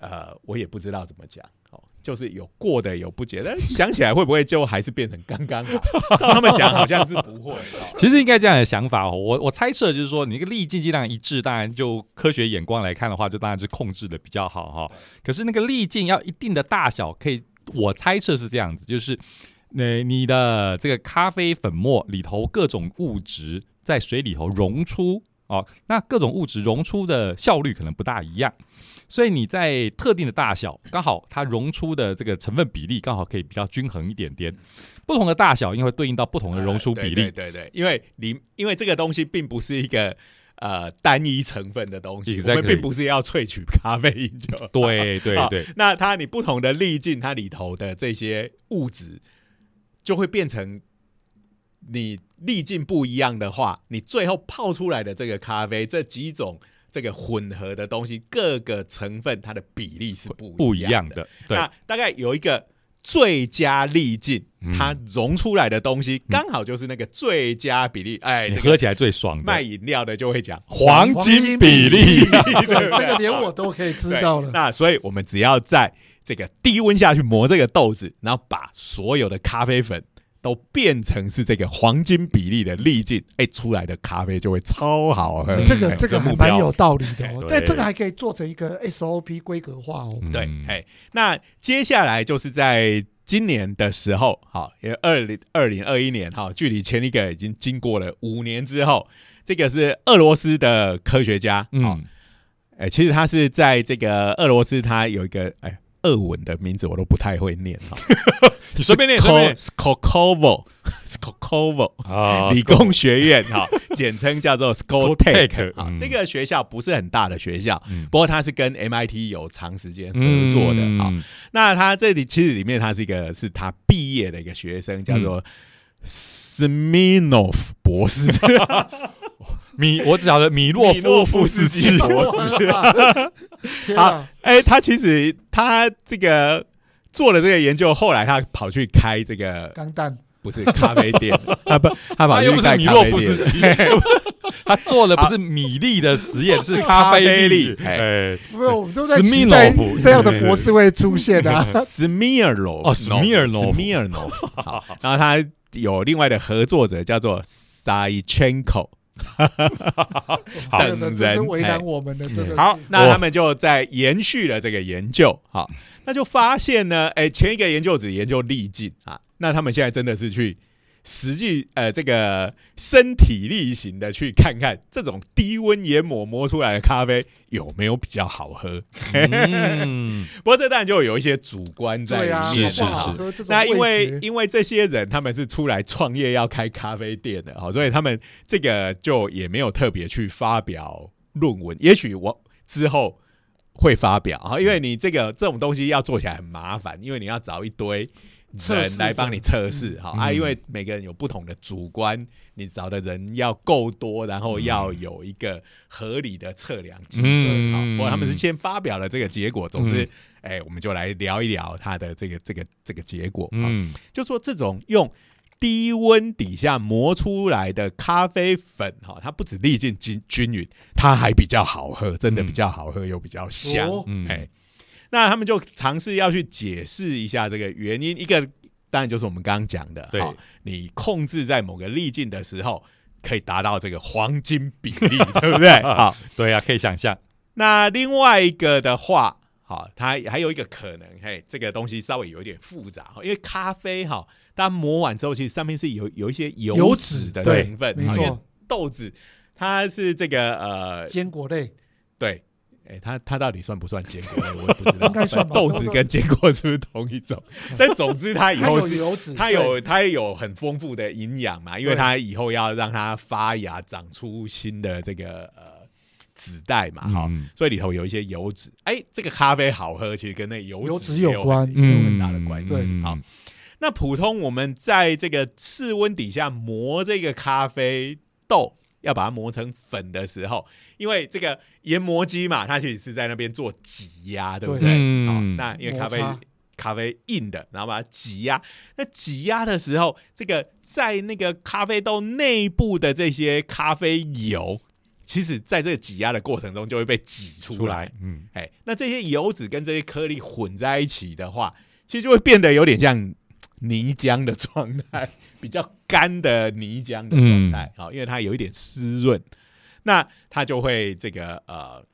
呃，我也不知道怎么讲，哦，就是有过的有不解，但想起来会不会就还是变成刚刚好？照他们讲，好像是不会。哦其实应该这样的想法哦，我我猜测就是说，你那个粒径尽量一致，当然就科学眼光来看的话，就当然是控制的比较好哈。可是那个粒径要一定的大小，可以我猜测是这样子，就是那你的这个咖啡粉末里头各种物质在水里头溶出哦，那各种物质溶出的效率可能不大一样。所以你在特定的大小，刚好它溶出的这个成分比例刚好可以比较均衡一点点。不同的大小，因为对应到不同的溶出比例，呃对对对对，因为你因为这个东西并不是一个呃单一成分的东西，我 Exactly 们并不是要萃取咖啡因就对对对，那它你不同的粒径，它里头的这些物质就会变成你粒径不一样的话，你最后泡出来的这个咖啡这几种这个混合的东西，各个成分它的比例是不不一一样的。样的，对，那大概有一个最佳粒径，嗯。它溶出来的东西刚好就是那个最佳比例。哎，这个你喝起来最爽的。卖饮料的就会讲黄金比例，对这个连我都可以知道了。那所以我们只要在这个低温下去磨这个豆子，然后把所有的咖啡粉都变成是这个黄金比例的粒径，哎，出来的咖啡就会超好喝。这个哎这个还蛮有道理的哦对，但这个还可以做成一个 SOP 规格化哦。嗯对，哎，那接下来就是在今年的时候，好，因为二零二零二一年，哈，距离前一个已经经过了五年之后，这个是俄罗斯的科学家，嗯，哎，其实他是在这个俄罗斯，他有一个哎。俄文的名字我都不太会念。哈，你随便念随便念。Skokovo Skokovo 啊理工学院哈，简称叫做 Skotech Skotech，啊嗯。这个学校不是很大的学校，嗯。不过它是跟 MIT 有长时间合作的啊。嗯。那它这里其实里面它是一个是他毕业的一个学生，叫做 Smirnov 博士，米，我只晓得米洛夫夫斯斯基基。博士。天啊！哎，他其实他这个做了这个研究，后来他跑去开这个钢弹不是咖啡店，他不他跑他又不是去盖咖米洛夫啡店。斯基，他做的不是米粒的实验，是咖啡粒。哎。哎，没有，我们都在期待这样的博士会出现啊。Smirnoff 哦 Smirnoff，好，然后他有另外的合作者叫做 Saichenko。好真的，这是为难我们的，真的。好，那他们就在延续了这个研究，好，那就发现呢，哎，前一个研究只研究力劲啊，那他们现在真的是去实际呃这个身体力行的去看看这种低温研磨磨出来的咖啡有没有比较好喝。嗯，不过这当然就有一些主观在是是好不好哈喝这种那因为因为这些人他们是出来创业要开咖啡店的，好，所以他们这个就也没有特别去发表论文。也许我之后会发表啊，因为你这个这种东西要做起来很麻烦，因为你要找一堆人来帮你测试，好、啊，嗯。因为每个人有不同的主观，你找的人要够多，然后要有一个合理的测量基准。嗯好，不过他们是先发表了这个结果，总之嗯，哎、我们就来聊一聊它的这个这个这个结果。好。嗯，就说这种用低温底下磨出来的咖啡粉，哈，它不止粒径均均匀，它还比较好喝，真的嗯比较好喝又比较香。哎，那他们就尝试要去解释一下这个原因，一个当然就是我们刚刚讲的，对好你控制在某个粒径的时候，可以达到这个黄金比例，对不对？好，对啊，可以想象，那另外一个的话，好，它还有一个可能，嘿，这个东西稍微有一点复杂，因为咖啡哈，它磨完之后，其实上面是有有一些油油脂的成分，没好因为错，豆子它是这个呃，坚果类对。哎，它它到底算不算坚果类？我也不知道。应该算吧豆子跟坚果是不是同一种？但总之，它以后是有油脂，它有它有很丰富的营养嘛，因为它以后要让它发芽，长出新的这个呃子代嘛，哈、嗯所以里头有一些油脂。哎，这个咖啡好喝，其实跟那油油脂脂有关也有很大的关系。对好，那普通我们在这个室温底下磨这个咖啡豆，要把它磨成粉的时候，因为这个研磨机嘛，它其实是在那边做挤压，对不对？对嗯好，那因为咖啡咖啡硬的，然后把它挤压。那挤压的时候，这个在那个咖啡豆内部的这些咖啡油，其实在这个挤压的过程中就会被挤出来出来。，嗯，哎，那这些油脂跟这些颗粒混在一起的话，其实就会变得有点像泥浆的状态，比较干的泥浆的状态。好、因为它有一点湿润，那它就会这个呃，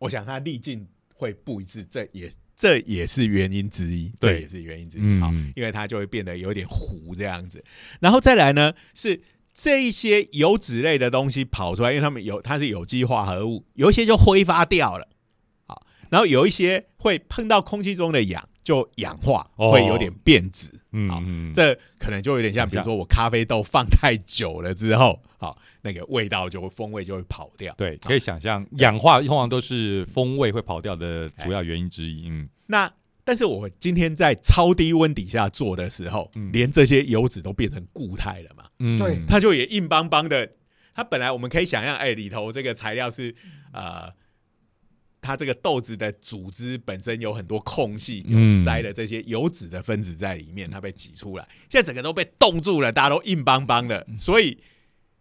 我想它粒径会不一致，这也这也是原因之一，对这也是原因之一。嗯好、因为它就会变得有点糊这样子。然后再来呢是。这一些油脂类的东西跑出来，因为它们有它是有机化合物，有一些就挥发掉了，好，然后有一些会碰到空气中的氧就氧化，哦。会有点变质，好嗯嗯，这可能就有点像，比如说我咖啡豆放太久了之后，好，那个味道就会风味就会跑掉。对，可以想象，氧化通常都是风味会跑掉的主要原因之一。嗯，那但是我今天在超低温底下做的时候，嗯。连这些油脂都变成固态了嘛，嗯。对。它就也硬邦邦的。它本来我们可以想象，哎，里头这个材料是呃，它这个豆子的组织本身有很多空隙，有嗯塞了这些油脂的分子在里面，它被挤出来。现在整个都被冻住了，大家都硬邦邦的，所以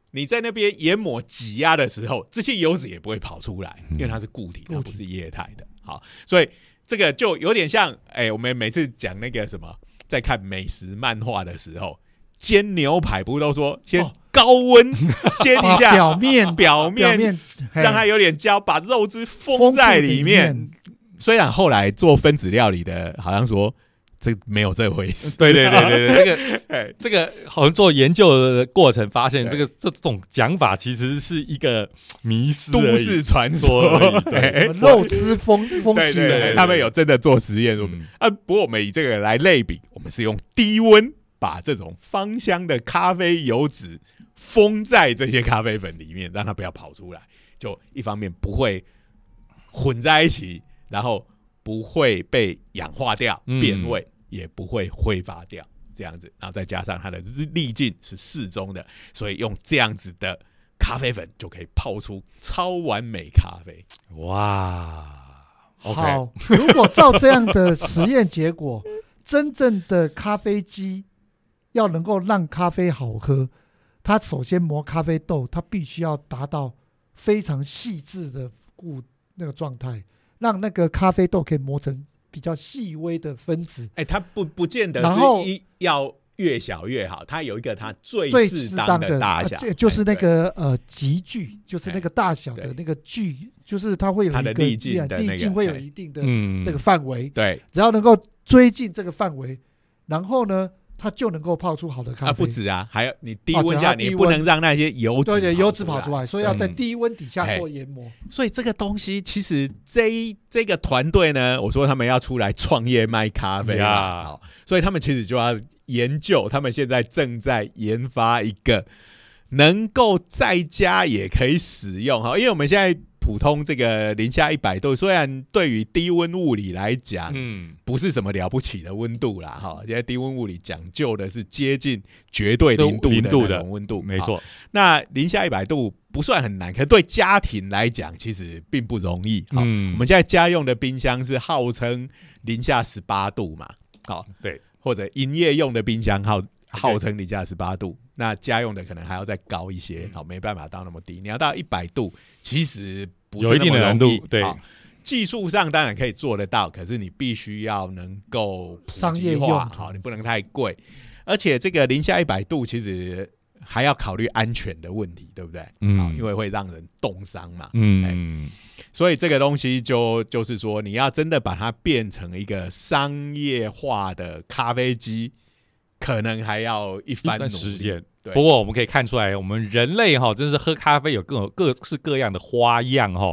你在那边研磨挤压的时候，这些油脂也不会跑出来，因为它是固体，它不是液态的。好，所以这个就有点像，哎、我们每次讲那个什么，在看美食漫画的时候，煎牛排不是都说先哦。高温 煎一下，表面表面表面让它有点焦，把肉汁封封在里面。，虽然后来做分子料理的，好像说这没有这回事。对对对对对，这个 哎，这个好像做研究的过程发现，这个这种讲法其实是一个迷思，都市传说肉汁封封起来，他们有真的做实验啊，不过我们以这个来类比，我们是用低温把这种芳香的咖啡油脂封在这些咖啡粉里面，让它不要跑出来。就一方面不会混在一起，然后不会被氧化掉嗯变味，也不会挥发掉，这样子，然后再加上它的粒径是适中的，所以用这样子的咖啡粉就可以泡出超完美咖啡。哇，OK，好，如果照这样的实验结果，真正的咖啡机要能够让咖啡好喝，它首先磨咖啡豆，它必须要达到非常细致的固那个状态，让那个咖啡豆可以磨成比较细微的分子，哎，它不不见得然后是一要越小越好，它有一个它最最适当的大小，呃就就是那个呃集距，就是那哎个大小的那个距，就是它会有一个它的粒径的那个粒径会有哎。一定的嗯，这个范围，对。只要能够追进这个范围，然后呢，它就能够泡出好的咖啡。啊，不止啊，还有你低哦温下，你不能让那些油脂对对，油脂跑跑出来，所以要在嗯低温底下哎做研磨。所以这个东西其实这一这个团队呢，我说他们要出来创业卖咖啡啊，好，所以他们其实就要研究，他们现在正在研发一个能够在家也可以使用哈，因为我们现在普通这个零下一百度，虽然对于低温物理来讲，嗯，不是什么了不起的温度啦，哈，现在低温物理讲究的是接近绝对零度的。温度，好没错，那零下一百度不算很难，可对家庭来讲其实并不容易。好、嗯。我们现在家用的冰箱是号称零下十八度嘛，好，对，或者营业用的冰箱号号称零下十八度，那家用的可能还要再高一些，嗯好，没办法到那么低。你要到一百度，其实不是有一定的难度对技术上当然可以做得到，可是你必须要能够商业化好，你不能太贵，而且这个零下一百度其实还要考虑安全的问题，对不对？嗯好，因为会让人冻伤嘛。嗯，所以这个东西就就是说，你要真的把它变成一个商业化的咖啡机，可能还要一番努力。时间。对不过我们可以看出来，我们人类哈，真是喝咖啡有各种各式各样的花样哈。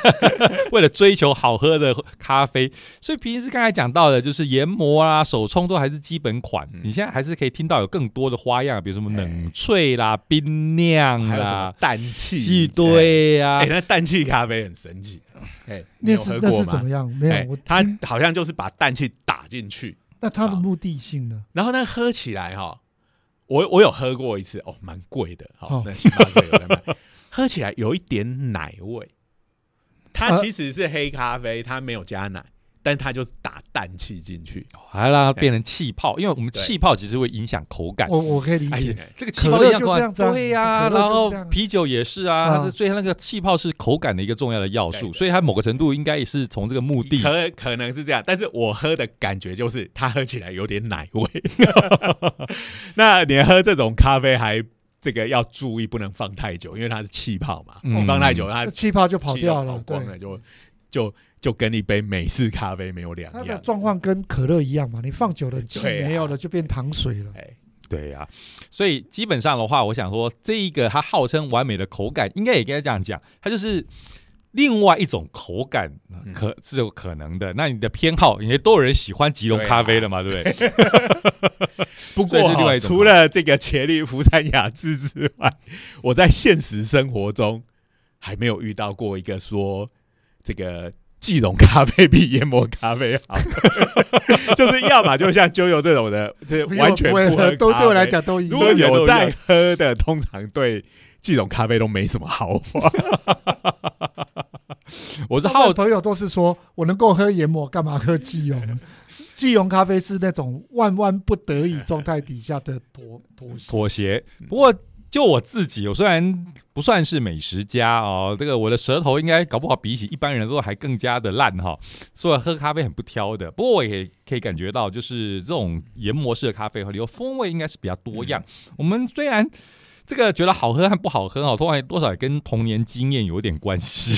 为了追求好喝的咖啡，所以平时刚才讲到的，就是研磨啊、手冲都还是基本款。嗯你现在还是可以听到有更多的花样，比如什么冷萃啦、冰酿啦、氮气？一堆啊哎、。那氮气咖啡很神奇。哎、你那有喝过是那是怎么？样？没哎有，我它好像就是把氮气打进去，那它的目的性呢？然后呢喝起来哈，我我有喝过一次哦，蛮贵的，好、哦那星巴克有在卖，喝起来有一点奶味。它呃其实是黑咖啡，它没有加奶，但它就打氮气进去。还让它变成气泡，因为我们对气泡其实会影响口感。我我可以理解。，这个气泡影响口感，可乐就这样子啊对呀、然后啤酒也是啊，所以它那个气泡是口感的一个重要的要素，所以它某个程度应该也是从这个目的。可可能是这样，但是我喝的感觉就是它喝起来有点奶味。那你喝这种咖啡还这个要注意，不能放太久，因为它是气泡嘛，嗯你放太久它那气泡就跑掉了，跑光了，就就就跟一杯美式咖啡没有两它的样。状况跟可乐一样嘛，你放久了气没有了，就变糖水了。哎，对呀、所以基本上的话，我想说，这一个它号称完美的口感，应该也应该这样讲，它就是另外一种口感，嗯可是有可能的。那你的偏好，因为都有人喜欢吉隆咖啡的嘛，对不对？不过除了这个茄粒福山雅治之外，我在现实生活中还没有遇到过一个说这个即溶咖啡比研磨咖啡好，就是要么就像啾友这种的，是完全不喝 都对我来。讲都一如果样。有在喝的，通常对即溶咖啡都没什么好话。我是好朋友都是说我能够喝研磨，干嘛喝即溶？即溶咖啡是那种万万不得已状态底下的妥妥协。妥协。不过就我自己，我虽然不算是美食家哦，这个我的舌头应该搞不好比起一般人都还更加的烂哈，所以喝咖啡很不挑的。不过我也可以感觉到，就是这种研磨式的咖啡和里头风味应该是比较多样。我们虽然。这个觉得好喝和不好喝哦，通常多少也跟童年经验有点关系。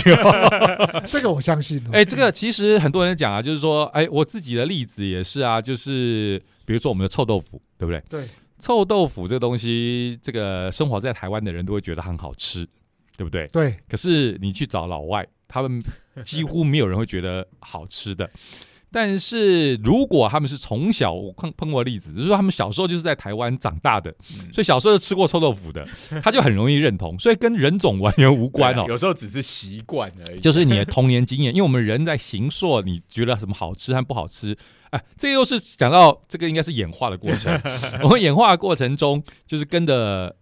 这个我相信哦。哎，这个其实很多人讲啊，就是说，哎，我自己的例子也是啊，就是比如说我们的臭豆腐，对不对？对，臭豆腐这个东西，这个生活在台湾的人都会觉得很好吃，对不对？对，可是你去找老外，他们几乎没有人会觉得好吃的。但是如果他们是从小我碰碰过例子，就是说他们小时候就是在台湾长大的，嗯所以小时候就吃过臭豆腐的，他就很容易认同，所以跟人种完全无关哦。有时候只是习惯而已。就是你的童年经验，因为我们人在形塑，你觉得什么好吃和不好吃，哎，这又是讲到这个应该是演化的过程。我们演化的过程中，就是跟着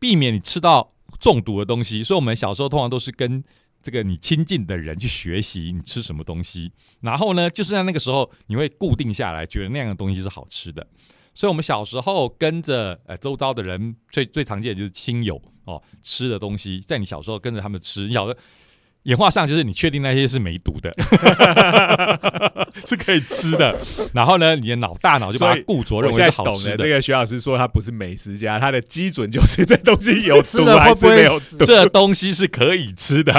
避免你吃到中毒的东西，所以我们小时候通常都是跟这个你亲近的人去学习你吃什么东西，然后呢，就是在那个时候你会固定下来，觉得那样的东西是好吃的。所以，我们小时候跟着呃周遭的人，最最常见的就是亲友哦吃的东西，在你小时候跟着他们吃，小的演化上就是你确定那些是没毒的，是可以吃的。然后呢，你的脑大脑就把它固着，认为是好吃的。这个徐老师说他不是美食家，他的基准就是这东西有毒还是没有毒？这东西是可以吃的。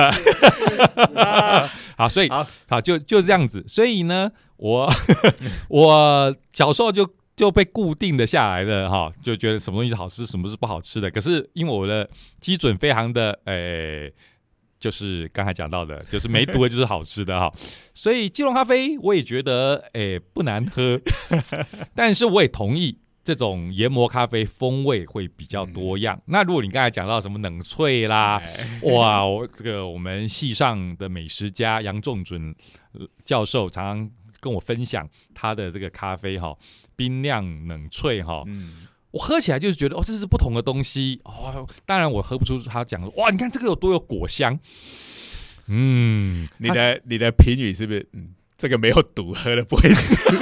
好，所以好就就这样子。所以呢，我 我小时候就。就被固定的下来了哈，就觉得什么东西是好吃，什么是不好吃的。可是因为我的基准非常的诶，就是刚才讲到的，就是没毒的就是好吃的哈。所以基隆咖啡我也觉得诶不难喝，但是我也同意这种研磨咖啡风味会比较多样。那如果你刚才讲到什么冷萃啦，哇，我这个我们系上的美食家杨仲准教授常常跟我分享他的这个咖啡哈。冰亮冷萃哈，嗯，我喝起来就是觉得哦，这是不同的东西哦。当然我喝不出他讲的哇，你看这个有多有果香。嗯，你的你的评语是不是？嗯，这个没有毒，喝了不会死。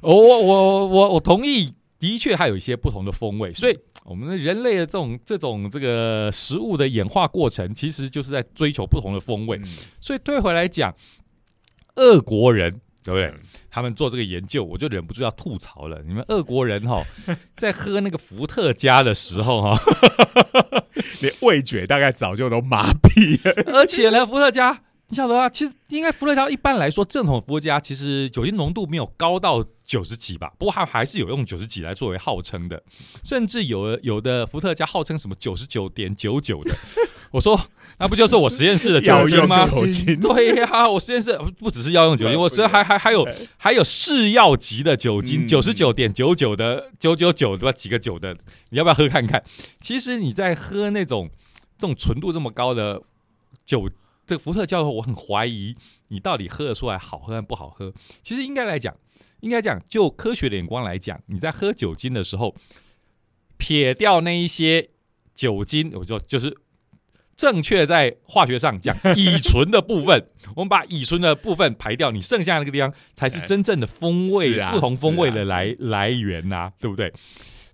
我我我我我同意，的确还有一些不同的风味。所以我们人类的这种这种这个食物的演化过程，其实就是在追求不同的风味。所以退回来讲，俄国人。对不对？他们做这个研究，我就忍不住要吐槽了。你们俄国人哈，在喝那个伏特加的时候哈，连味觉大概早就都麻痹了。而且呢，伏特加，你晓得啊？其实应该伏特加一般来说，正统伏特加其实酒精浓度没有高到九十几吧？不过它还是有用九十几来作为号称的，甚至有有的伏特加号称什么九十九点九九的。我说，那不就是我实验室的酒精吗？对呀，我实验室不只是药用酒精，我实还还还有还有试药级的酒精，九十九点九九的九九九对吧？几个九的，你要不要喝看看？其实你在喝那种这种纯度这么高的酒，这个伏特加的话，我很怀疑你到底喝得出来好喝还是不好喝。其实应该来讲，应该讲就科学的眼光来讲，你在喝酒精的时候，撇掉那一些酒精，我就就是。正确在化学上讲，乙醇的部分，我们把乙醇的部分排掉，你剩下那个地方才是真正的风味，啊不同风味的来来源呐，对不对？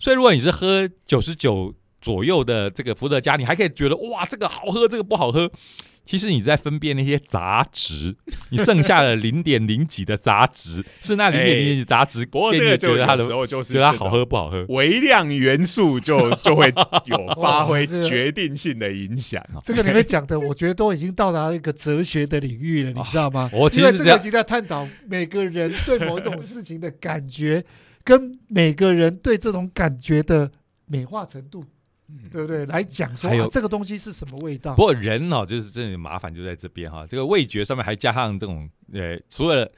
所以如果你是喝九十九左右的这个伏特加，你还可以觉得哇，这个好喝，这个不好喝。其实你在分辨那些杂质，你剩下的零点零几的杂质 是那零点零几杂质，不过这个觉得它的时候就是觉得它好喝不好喝，微量元素就 就会有发挥决定性的影响。这个里面讲的，我觉得都已经到达一个哲学的领域了，你知道吗？我因为这个已经在探讨每个人对某种事情的感觉，跟每个人对这种感觉的美化程度。对不对？来讲说这个东西是什么味道？不过人哦，就是真的麻烦就在这边哈。这个味觉上面还加上这种呃，除了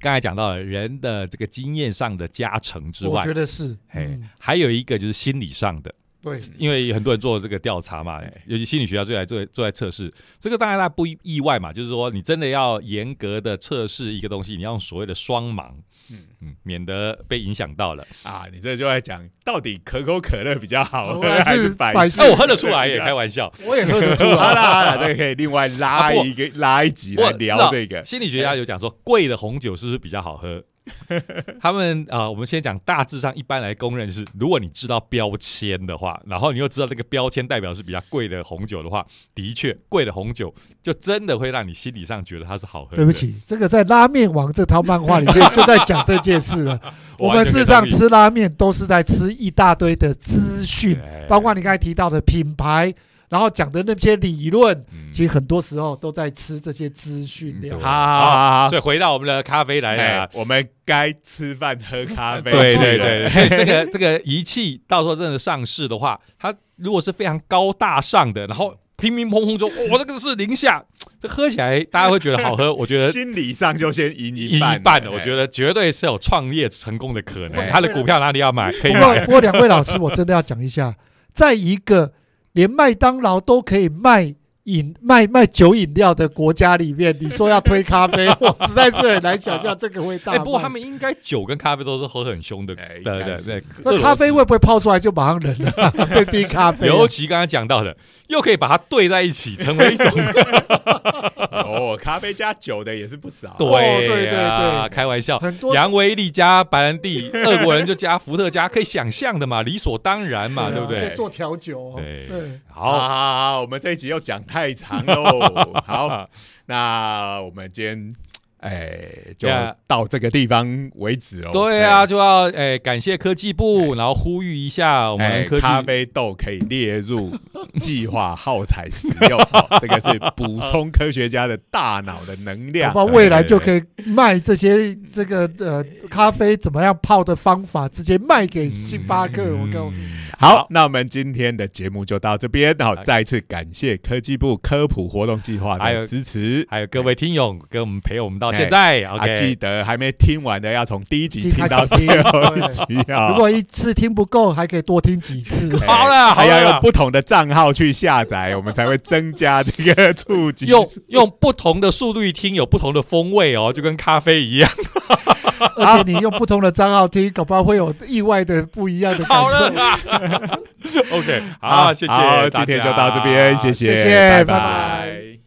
刚才讲到人的这个经验上的加成之外，我觉得是。哎，还有一个就是心理上的。对，因为很多人做这个调查嘛，尤其心理学家最爱做做在测试，这个当然大家不意外嘛。就是说，你真的要严格的测试一个东西，你要用所谓的双盲。嗯嗯，免得被影响到了啊！你这就在讲到底可口可乐比较好喝还是百事？那我喝得出来也开玩笑，我也喝得出来。好了好了，这个可以另外拉一个拉一集来聊这个。心理学家有讲说，贵的红酒是不是比较好喝？他们啊，我们先讲大致上，一般来公认是，如果你知道标签的话，然后你又知道这个标签代表是比较贵的红酒的话，的确，贵的红酒就真的会让你心理上觉得它是好喝。对不起，这个在《拉面王》这套漫画里面就在讲这件事了。我们事实上吃拉面都是在吃一大堆的资讯，包括你刚才提到的品牌。然后讲的那些理论，其实很多时候都在吃这些资讯量。好好好，所以回到我们的咖啡来了，我们该吃饭喝咖啡。对对对，这个这个仪器到时候真的上市的话，它如果是非常高大上的，然后乒乒乓乓中，我这个是零下，这喝起来大家会觉得好喝。我觉得 心理上就先赢一半了，我觉得绝对是有创业成功的可能。他的股票哪里要买？可以买。不过两位老师，我真的要讲一下，在一个。连麦当劳都可以卖饮卖卖酒饮料的国家里面，你说要推咖啡，我实在是很难想象这个味道哎、卖。不过他们应该酒跟咖啡都是喝很凶的，哎对对对。那咖啡会不会泡出来就马上冷了？被冰咖啡啊、尤其刚刚讲到的，又可以把它兑在一起，成为一种 哦，咖啡加酒的也是不少。对对对开玩笑。很多杨威利加白兰地，俄国人就加伏特加，可以想象的嘛，理所当然嘛，对不对？可以做调酒、哦。对对，好，好好，好好，我们这一集又讲太长喽。好，那我们今天哎就到这个地方为止喽。对啊，就要哎、感谢科技部，然后呼吁一下我们科技咖啡豆可以列入计划耗材使用，哦这个是补充科学家的大脑的能量不。好未来就可以卖这些这个呃咖啡怎么样泡的方法，直接卖给星巴克。我告诉你，嗯好，那我们今天的节目就到这边。好再一次感谢科技部科普活动计划还有的支持。还有各位听友跟我们陪我们到现哎在啊，记得还没听完的要从第一集听听到第二集啊。如果一次听不够，还可以多听几次。哎好了好还要用不同的账号去下载，我们才会增加这个触及用用不同的速率听，有不同的风味哦，就跟咖啡一样。而且你用不同的账号听，搞不好会有意外的不一样的感好受了。OK，好，谢谢，好，今天就到这边，谢谢谢拜拜拜拜。